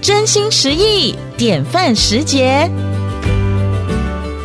真心实意，典范时节。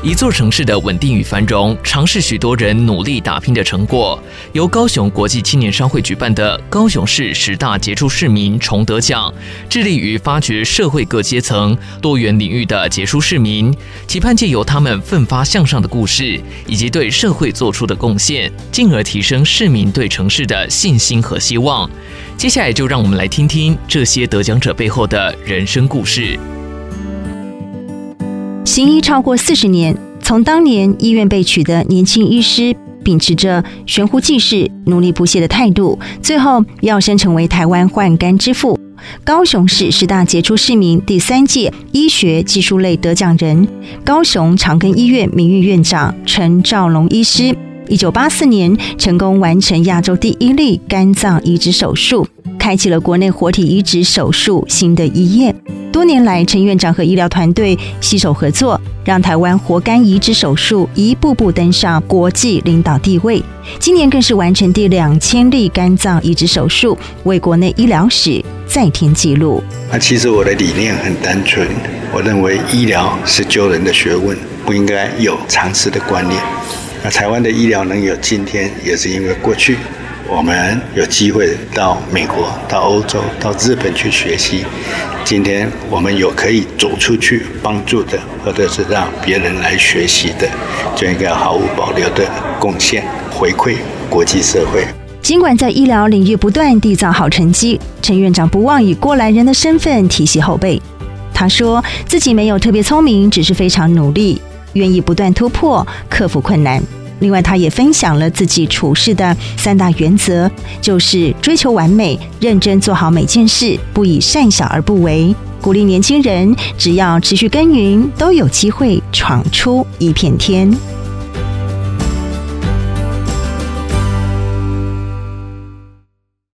一座城市的稳定与繁荣，常是许多人努力打拼的成果。由高雄国际青年商会举办的高雄市十大杰出市民崇德奖，致力于发掘社会各阶层、多元领域的杰出市民，期盼借由他们奋发向上的故事，以及对社会做出的贡献，进而提升市民对城市的信心和希望。接下来就让我们来听听这些得奖者背后的人生故事。行医超过四十年，从当年医院被取的年轻医师，秉持着悬壶济世、努力不懈的态度，最后跃升成为台湾换肝之父。高雄市十大杰出市民第三届医学技术类得奖人，高雄长庚医院名誉院长陈兆龙医师，一九八四年成功完成亚洲第一例肝脏移植手术。开启了国内活体移植手术新的一页。多年来，陈院长和医疗团队携手合作，让台湾活肝移植手术一步步登上国际领导地位。今年更是完成第两千例肝脏移植手术，为国内医疗史再添纪录。那其实我的理念很单纯，我认为医疗是救人的学问，不应该有常识的观念。那台湾的医疗能有今天，也是因为过去。我们有机会到美国、到欧洲、到日本去学习。今天我们有可以走出去帮助的，或者是让别人来学习的，就应该毫无保留的贡献回馈国际社会。尽管在医疗领域不断缔造好成绩，陈院长不忘以过来人的身份提携后辈。他说自己没有特别聪明，只是非常努力，愿意不断突破，克服困难。另外，他也分享了自己处事的三大原则，就是追求完美，认真做好每件事，不以善小而不为。鼓励年轻人，只要持续耕耘，都有机会闯出一片天。